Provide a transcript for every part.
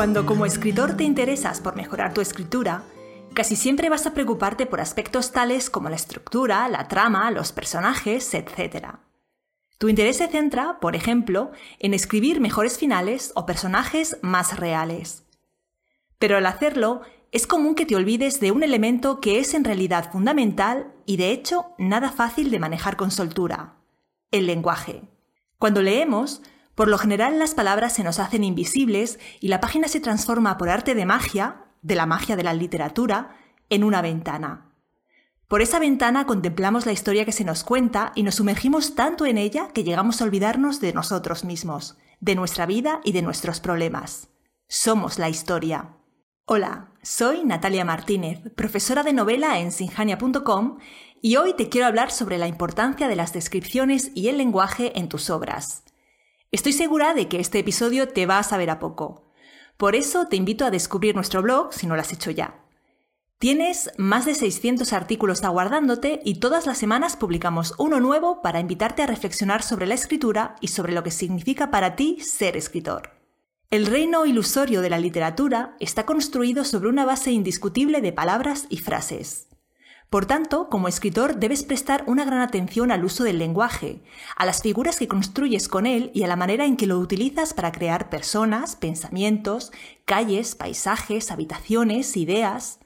Cuando como escritor te interesas por mejorar tu escritura, casi siempre vas a preocuparte por aspectos tales como la estructura, la trama, los personajes, etc. Tu interés se centra, por ejemplo, en escribir mejores finales o personajes más reales. Pero al hacerlo, es común que te olvides de un elemento que es en realidad fundamental y de hecho nada fácil de manejar con soltura, el lenguaje. Cuando leemos, por lo general las palabras se nos hacen invisibles y la página se transforma por arte de magia, de la magia de la literatura, en una ventana. Por esa ventana contemplamos la historia que se nos cuenta y nos sumergimos tanto en ella que llegamos a olvidarnos de nosotros mismos, de nuestra vida y de nuestros problemas. Somos la historia. Hola, soy Natalia Martínez, profesora de novela en sinjania.com y hoy te quiero hablar sobre la importancia de las descripciones y el lenguaje en tus obras. Estoy segura de que este episodio te va a saber a poco. Por eso te invito a descubrir nuestro blog si no lo has hecho ya. Tienes más de 600 artículos aguardándote y todas las semanas publicamos uno nuevo para invitarte a reflexionar sobre la escritura y sobre lo que significa para ti ser escritor. El reino ilusorio de la literatura está construido sobre una base indiscutible de palabras y frases. Por tanto, como escritor debes prestar una gran atención al uso del lenguaje, a las figuras que construyes con él y a la manera en que lo utilizas para crear personas, pensamientos, calles, paisajes, habitaciones, ideas.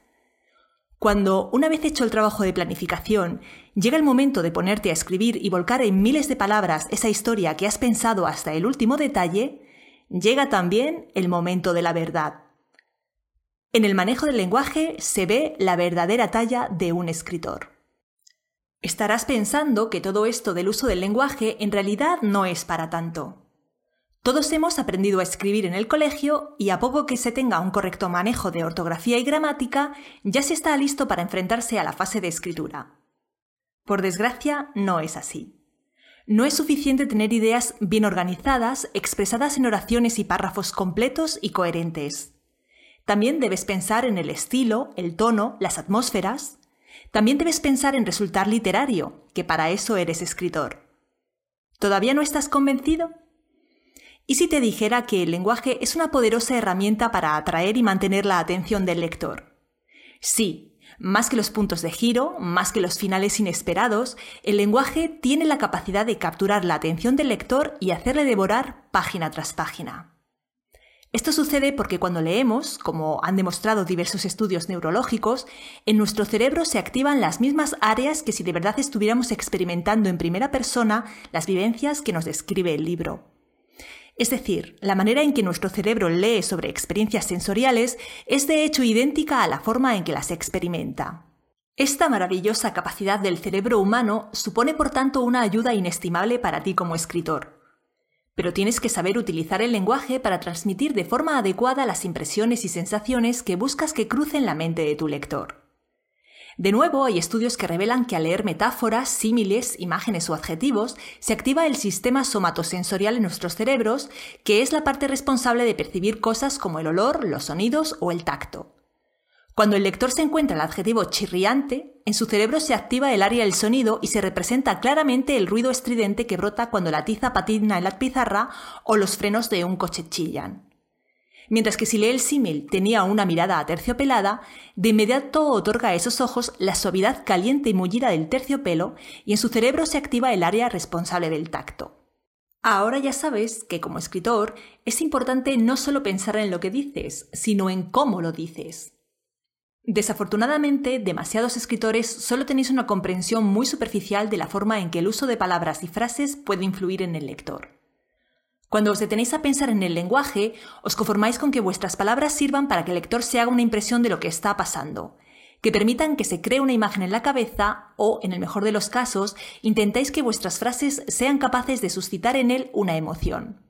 Cuando, una vez hecho el trabajo de planificación, llega el momento de ponerte a escribir y volcar en miles de palabras esa historia que has pensado hasta el último detalle, llega también el momento de la verdad. En el manejo del lenguaje se ve la verdadera talla de un escritor. Estarás pensando que todo esto del uso del lenguaje en realidad no es para tanto. Todos hemos aprendido a escribir en el colegio y a poco que se tenga un correcto manejo de ortografía y gramática, ya se está listo para enfrentarse a la fase de escritura. Por desgracia, no es así. No es suficiente tener ideas bien organizadas, expresadas en oraciones y párrafos completos y coherentes. También debes pensar en el estilo, el tono, las atmósferas. También debes pensar en resultar literario, que para eso eres escritor. ¿Todavía no estás convencido? ¿Y si te dijera que el lenguaje es una poderosa herramienta para atraer y mantener la atención del lector? Sí, más que los puntos de giro, más que los finales inesperados, el lenguaje tiene la capacidad de capturar la atención del lector y hacerle devorar página tras página. Esto sucede porque cuando leemos, como han demostrado diversos estudios neurológicos, en nuestro cerebro se activan las mismas áreas que si de verdad estuviéramos experimentando en primera persona las vivencias que nos describe el libro. Es decir, la manera en que nuestro cerebro lee sobre experiencias sensoriales es de hecho idéntica a la forma en que las experimenta. Esta maravillosa capacidad del cerebro humano supone por tanto una ayuda inestimable para ti como escritor. Pero tienes que saber utilizar el lenguaje para transmitir de forma adecuada las impresiones y sensaciones que buscas que crucen la mente de tu lector. De nuevo, hay estudios que revelan que al leer metáforas, símiles, imágenes o adjetivos, se activa el sistema somatosensorial en nuestros cerebros, que es la parte responsable de percibir cosas como el olor, los sonidos o el tacto. Cuando el lector se encuentra el adjetivo chirriante, en su cerebro se activa el área del sonido y se representa claramente el ruido estridente que brota cuando la tiza patina en la pizarra o los frenos de un coche chillan. Mientras que si lee el símil tenía una mirada aterciopelada, de inmediato otorga a esos ojos la suavidad caliente y mullida del terciopelo y en su cerebro se activa el área responsable del tacto. Ahora ya sabes que como escritor es importante no solo pensar en lo que dices, sino en cómo lo dices. Desafortunadamente, demasiados escritores solo tenéis una comprensión muy superficial de la forma en que el uso de palabras y frases puede influir en el lector. Cuando os detenéis a pensar en el lenguaje, os conformáis con que vuestras palabras sirvan para que el lector se haga una impresión de lo que está pasando, que permitan que se cree una imagen en la cabeza o, en el mejor de los casos, intentáis que vuestras frases sean capaces de suscitar en él una emoción.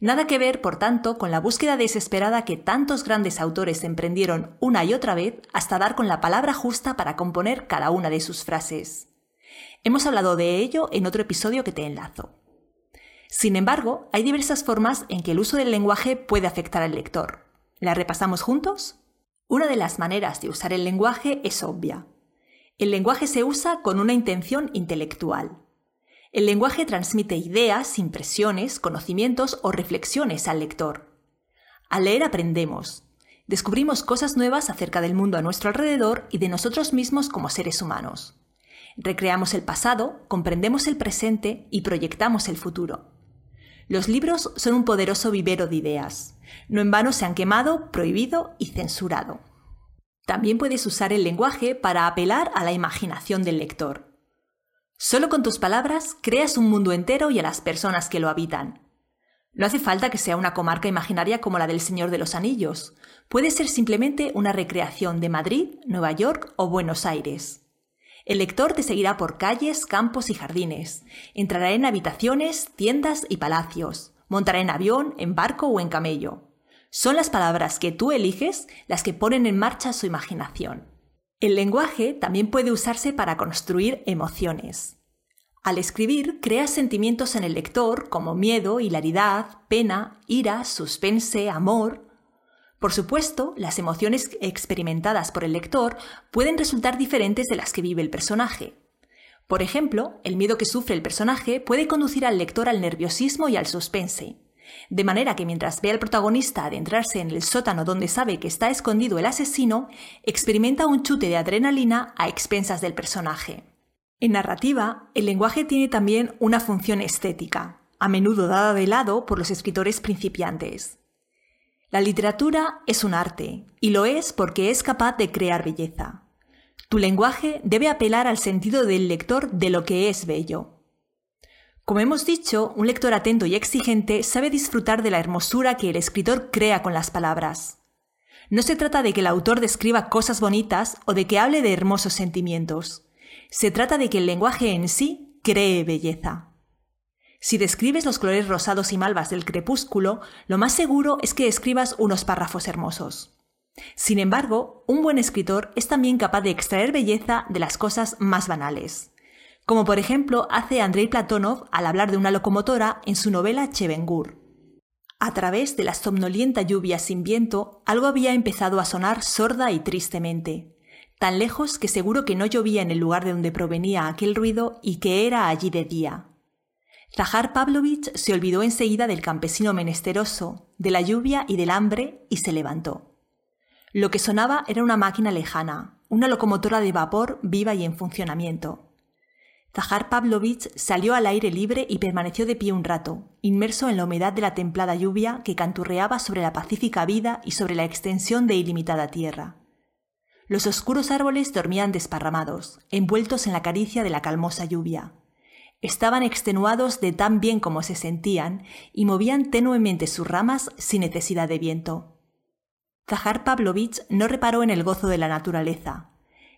Nada que ver, por tanto, con la búsqueda desesperada que tantos grandes autores emprendieron una y otra vez hasta dar con la palabra justa para componer cada una de sus frases. Hemos hablado de ello en otro episodio que te enlazo. Sin embargo, hay diversas formas en que el uso del lenguaje puede afectar al lector. ¿La repasamos juntos? Una de las maneras de usar el lenguaje es obvia. El lenguaje se usa con una intención intelectual. El lenguaje transmite ideas, impresiones, conocimientos o reflexiones al lector. Al leer aprendemos. Descubrimos cosas nuevas acerca del mundo a nuestro alrededor y de nosotros mismos como seres humanos. Recreamos el pasado, comprendemos el presente y proyectamos el futuro. Los libros son un poderoso vivero de ideas. No en vano se han quemado, prohibido y censurado. También puedes usar el lenguaje para apelar a la imaginación del lector. Solo con tus palabras creas un mundo entero y a las personas que lo habitan. No hace falta que sea una comarca imaginaria como la del Señor de los Anillos. Puede ser simplemente una recreación de Madrid, Nueva York o Buenos Aires. El lector te seguirá por calles, campos y jardines. Entrará en habitaciones, tiendas y palacios. Montará en avión, en barco o en camello. Son las palabras que tú eliges las que ponen en marcha su imaginación. El lenguaje también puede usarse para construir emociones. Al escribir, creas sentimientos en el lector como miedo, hilaridad, pena, ira, suspense, amor. Por supuesto, las emociones experimentadas por el lector pueden resultar diferentes de las que vive el personaje. Por ejemplo, el miedo que sufre el personaje puede conducir al lector al nerviosismo y al suspense. De manera que mientras ve al protagonista adentrarse en el sótano donde sabe que está escondido el asesino, experimenta un chute de adrenalina a expensas del personaje. En narrativa, el lenguaje tiene también una función estética, a menudo dada de lado por los escritores principiantes. La literatura es un arte, y lo es porque es capaz de crear belleza. Tu lenguaje debe apelar al sentido del lector de lo que es bello. Como hemos dicho, un lector atento y exigente sabe disfrutar de la hermosura que el escritor crea con las palabras. No se trata de que el autor describa cosas bonitas o de que hable de hermosos sentimientos. Se trata de que el lenguaje en sí cree belleza. Si describes los colores rosados y malvas del crepúsculo, lo más seguro es que escribas unos párrafos hermosos. Sin embargo, un buen escritor es también capaz de extraer belleza de las cosas más banales, como por ejemplo hace Andrei Platonov al hablar de una locomotora en su novela Chevengur. A través de la somnolienta lluvia sin viento, algo había empezado a sonar sorda y tristemente, tan lejos que seguro que no llovía en el lugar de donde provenía aquel ruido y que era allí de día. Zahar Pavlovich se olvidó enseguida del campesino menesteroso, de la lluvia y del hambre y se levantó. Lo que sonaba era una máquina lejana, una locomotora de vapor viva y en funcionamiento. Zahar Pavlovich salió al aire libre y permaneció de pie un rato, inmerso en la humedad de la templada lluvia que canturreaba sobre la pacífica vida y sobre la extensión de ilimitada tierra. Los oscuros árboles dormían desparramados, envueltos en la caricia de la calmosa lluvia. Estaban extenuados de tan bien como se sentían y movían tenuemente sus ramas sin necesidad de viento. Zahar Pavlovich no reparó en el gozo de la naturaleza.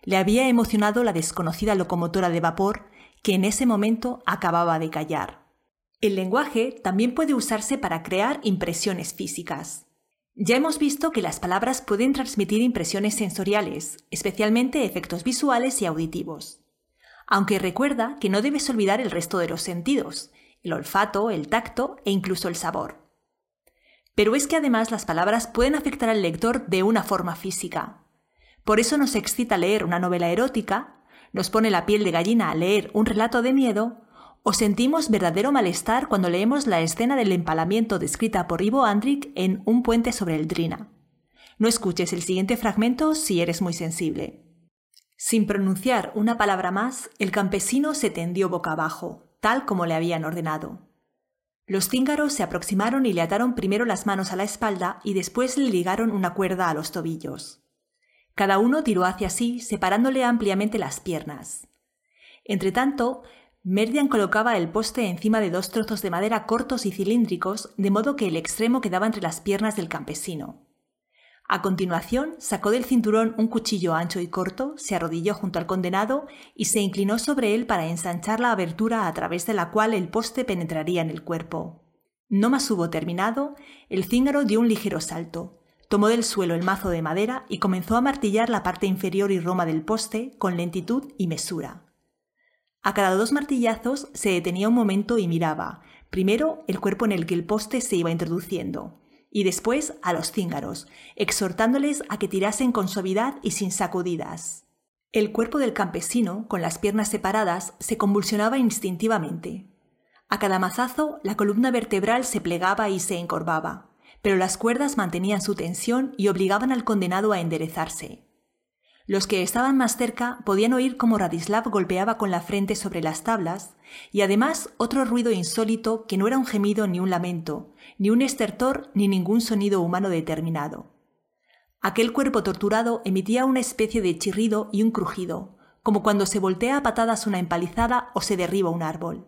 Le había emocionado la desconocida locomotora de vapor que en ese momento acababa de callar. El lenguaje también puede usarse para crear impresiones físicas. Ya hemos visto que las palabras pueden transmitir impresiones sensoriales, especialmente efectos visuales y auditivos aunque recuerda que no debes olvidar el resto de los sentidos, el olfato, el tacto e incluso el sabor. Pero es que además las palabras pueden afectar al lector de una forma física. Por eso nos excita leer una novela erótica, nos pone la piel de gallina a leer un relato de miedo, o sentimos verdadero malestar cuando leemos la escena del empalamiento descrita por Ivo Andrick en Un puente sobre el Drina. No escuches el siguiente fragmento si eres muy sensible. Sin pronunciar una palabra más, el campesino se tendió boca abajo, tal como le habían ordenado. Los cíngaros se aproximaron y le ataron primero las manos a la espalda y después le ligaron una cuerda a los tobillos. Cada uno tiró hacia sí, separándole ampliamente las piernas. Entretanto, Merdian colocaba el poste encima de dos trozos de madera cortos y cilíndricos, de modo que el extremo quedaba entre las piernas del campesino. A continuación, sacó del cinturón un cuchillo ancho y corto, se arrodilló junto al condenado y se inclinó sobre él para ensanchar la abertura a través de la cual el poste penetraría en el cuerpo. No más hubo terminado, el cíngaro dio un ligero salto, tomó del suelo el mazo de madera y comenzó a martillar la parte inferior y roma del poste con lentitud y mesura. A cada dos martillazos se detenía un momento y miraba, primero el cuerpo en el que el poste se iba introduciendo, y después a los cíngaros, exhortándoles a que tirasen con suavidad y sin sacudidas. El cuerpo del campesino, con las piernas separadas, se convulsionaba instintivamente. A cada mazazo, la columna vertebral se plegaba y se encorvaba, pero las cuerdas mantenían su tensión y obligaban al condenado a enderezarse. Los que estaban más cerca podían oír cómo Radislav golpeaba con la frente sobre las tablas y además otro ruido insólito que no era un gemido ni un lamento, ni un estertor ni ningún sonido humano determinado. Aquel cuerpo torturado emitía una especie de chirrido y un crujido, como cuando se voltea a patadas una empalizada o se derriba un árbol.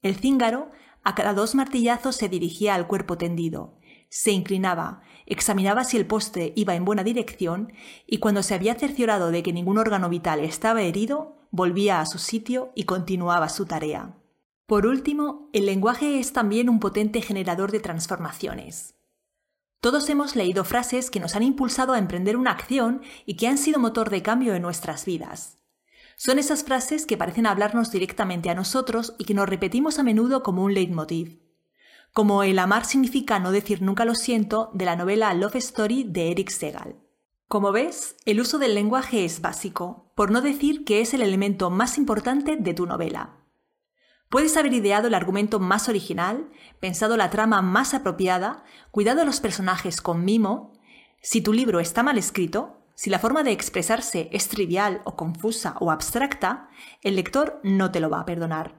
El cíngaro, a cada dos martillazos, se dirigía al cuerpo tendido, se inclinaba, examinaba si el poste iba en buena dirección y cuando se había cerciorado de que ningún órgano vital estaba herido, volvía a su sitio y continuaba su tarea. Por último, el lenguaje es también un potente generador de transformaciones. Todos hemos leído frases que nos han impulsado a emprender una acción y que han sido motor de cambio en nuestras vidas. Son esas frases que parecen hablarnos directamente a nosotros y que nos repetimos a menudo como un leitmotiv como El amar significa no decir nunca lo siento de la novela Love Story de Eric Segal. Como ves, el uso del lenguaje es básico, por no decir que es el elemento más importante de tu novela. Puedes haber ideado el argumento más original, pensado la trama más apropiada, cuidado a los personajes con mimo. Si tu libro está mal escrito, si la forma de expresarse es trivial o confusa o abstracta, el lector no te lo va a perdonar.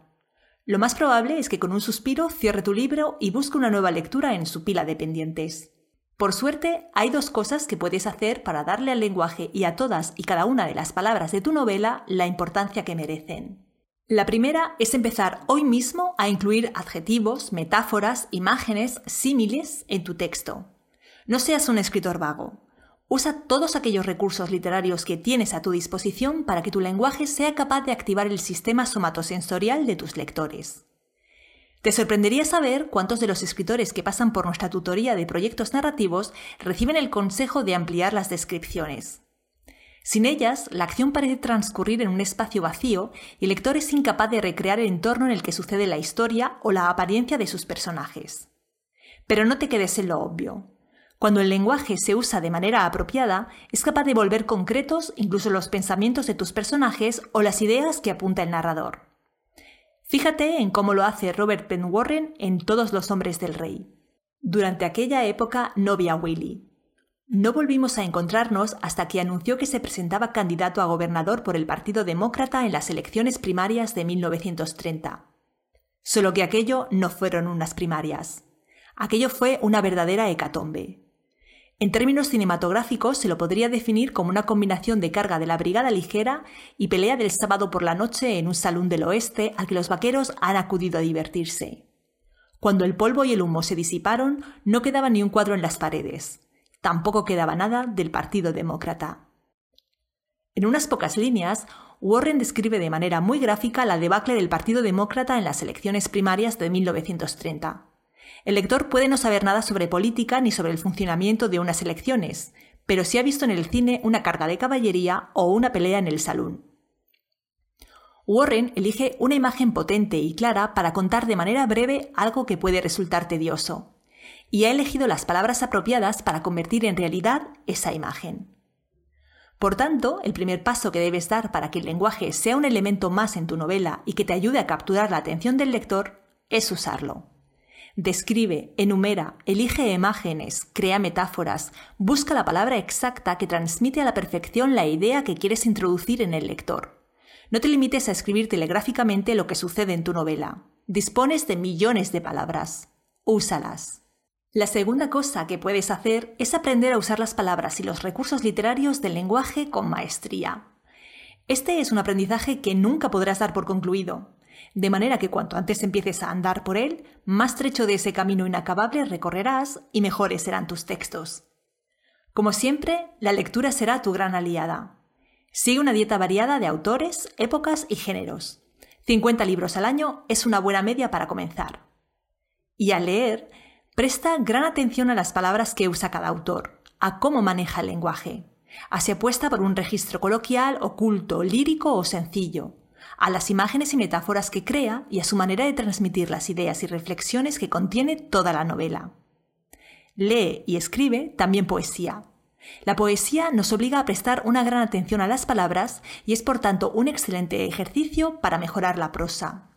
Lo más probable es que con un suspiro cierre tu libro y busque una nueva lectura en su pila de pendientes. Por suerte, hay dos cosas que puedes hacer para darle al lenguaje y a todas y cada una de las palabras de tu novela la importancia que merecen. La primera es empezar hoy mismo a incluir adjetivos, metáforas, imágenes, símiles en tu texto. No seas un escritor vago. Usa todos aquellos recursos literarios que tienes a tu disposición para que tu lenguaje sea capaz de activar el sistema somatosensorial de tus lectores. Te sorprendería saber cuántos de los escritores que pasan por nuestra tutoría de proyectos narrativos reciben el consejo de ampliar las descripciones. Sin ellas, la acción parece transcurrir en un espacio vacío y el lector es incapaz de recrear el entorno en el que sucede la historia o la apariencia de sus personajes. Pero no te quedes en lo obvio. Cuando el lenguaje se usa de manera apropiada, es capaz de volver concretos incluso los pensamientos de tus personajes o las ideas que apunta el narrador. Fíjate en cómo lo hace Robert Penn Warren en Todos los hombres del rey. Durante aquella época no vi a Willy. No volvimos a encontrarnos hasta que anunció que se presentaba candidato a gobernador por el Partido Demócrata en las elecciones primarias de 1930. Solo que aquello no fueron unas primarias. Aquello fue una verdadera hecatombe. En términos cinematográficos se lo podría definir como una combinación de carga de la brigada ligera y pelea del sábado por la noche en un salón del oeste al que los vaqueros han acudido a divertirse. Cuando el polvo y el humo se disiparon, no quedaba ni un cuadro en las paredes. Tampoco quedaba nada del Partido Demócrata. En unas pocas líneas, Warren describe de manera muy gráfica la debacle del Partido Demócrata en las elecciones primarias de 1930. El lector puede no saber nada sobre política ni sobre el funcionamiento de unas elecciones, pero sí ha visto en el cine una carga de caballería o una pelea en el salón. Warren elige una imagen potente y clara para contar de manera breve algo que puede resultar tedioso, y ha elegido las palabras apropiadas para convertir en realidad esa imagen. Por tanto, el primer paso que debes dar para que el lenguaje sea un elemento más en tu novela y que te ayude a capturar la atención del lector es usarlo. Describe, enumera, elige imágenes, crea metáforas, busca la palabra exacta que transmite a la perfección la idea que quieres introducir en el lector. No te limites a escribir telegráficamente lo que sucede en tu novela. Dispones de millones de palabras. Úsalas. La segunda cosa que puedes hacer es aprender a usar las palabras y los recursos literarios del lenguaje con maestría. Este es un aprendizaje que nunca podrás dar por concluido de manera que cuanto antes empieces a andar por él, más trecho de ese camino inacabable recorrerás y mejores serán tus textos. Como siempre, la lectura será tu gran aliada. Sigue una dieta variada de autores, épocas y géneros. 50 libros al año es una buena media para comenzar. Y al leer, presta gran atención a las palabras que usa cada autor, a cómo maneja el lenguaje. Así apuesta por un registro coloquial, oculto, lírico o sencillo, a las imágenes y metáforas que crea y a su manera de transmitir las ideas y reflexiones que contiene toda la novela. Lee y escribe también poesía. La poesía nos obliga a prestar una gran atención a las palabras y es por tanto un excelente ejercicio para mejorar la prosa.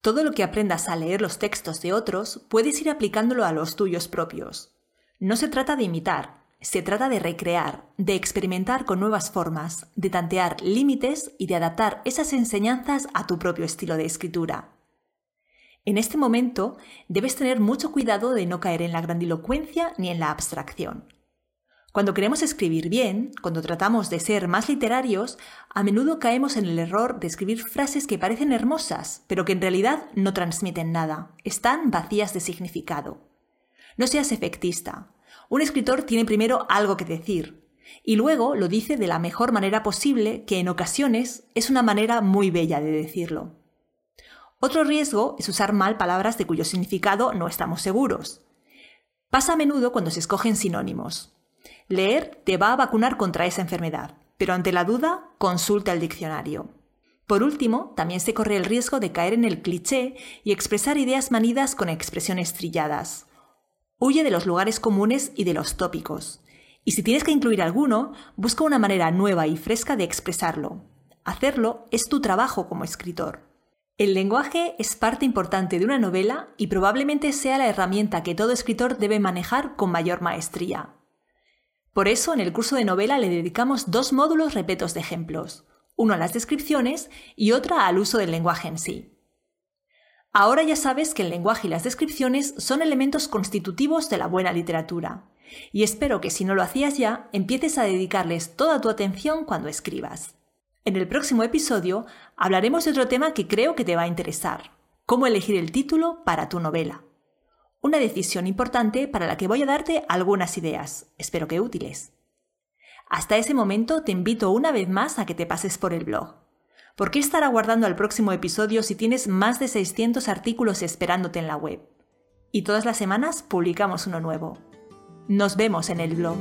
Todo lo que aprendas a leer los textos de otros puedes ir aplicándolo a los tuyos propios. No se trata de imitar, se trata de recrear, de experimentar con nuevas formas, de tantear límites y de adaptar esas enseñanzas a tu propio estilo de escritura. En este momento debes tener mucho cuidado de no caer en la grandilocuencia ni en la abstracción. Cuando queremos escribir bien, cuando tratamos de ser más literarios, a menudo caemos en el error de escribir frases que parecen hermosas, pero que en realidad no transmiten nada, están vacías de significado. No seas efectista. Un escritor tiene primero algo que decir, y luego lo dice de la mejor manera posible, que en ocasiones es una manera muy bella de decirlo. Otro riesgo es usar mal palabras de cuyo significado no estamos seguros. Pasa a menudo cuando se escogen sinónimos. Leer te va a vacunar contra esa enfermedad, pero ante la duda, consulta el diccionario. Por último, también se corre el riesgo de caer en el cliché y expresar ideas manidas con expresiones trilladas. Huye de los lugares comunes y de los tópicos. Y si tienes que incluir alguno, busca una manera nueva y fresca de expresarlo. Hacerlo es tu trabajo como escritor. El lenguaje es parte importante de una novela y probablemente sea la herramienta que todo escritor debe manejar con mayor maestría. Por eso, en el curso de novela le dedicamos dos módulos repletos de ejemplos, uno a las descripciones y otra al uso del lenguaje en sí. Ahora ya sabes que el lenguaje y las descripciones son elementos constitutivos de la buena literatura, y espero que si no lo hacías ya, empieces a dedicarles toda tu atención cuando escribas. En el próximo episodio hablaremos de otro tema que creo que te va a interesar, cómo elegir el título para tu novela. Una decisión importante para la que voy a darte algunas ideas, espero que útiles. Hasta ese momento te invito una vez más a que te pases por el blog. ¿Por qué estar aguardando al próximo episodio si tienes más de 600 artículos esperándote en la web? Y todas las semanas publicamos uno nuevo. Nos vemos en el blog.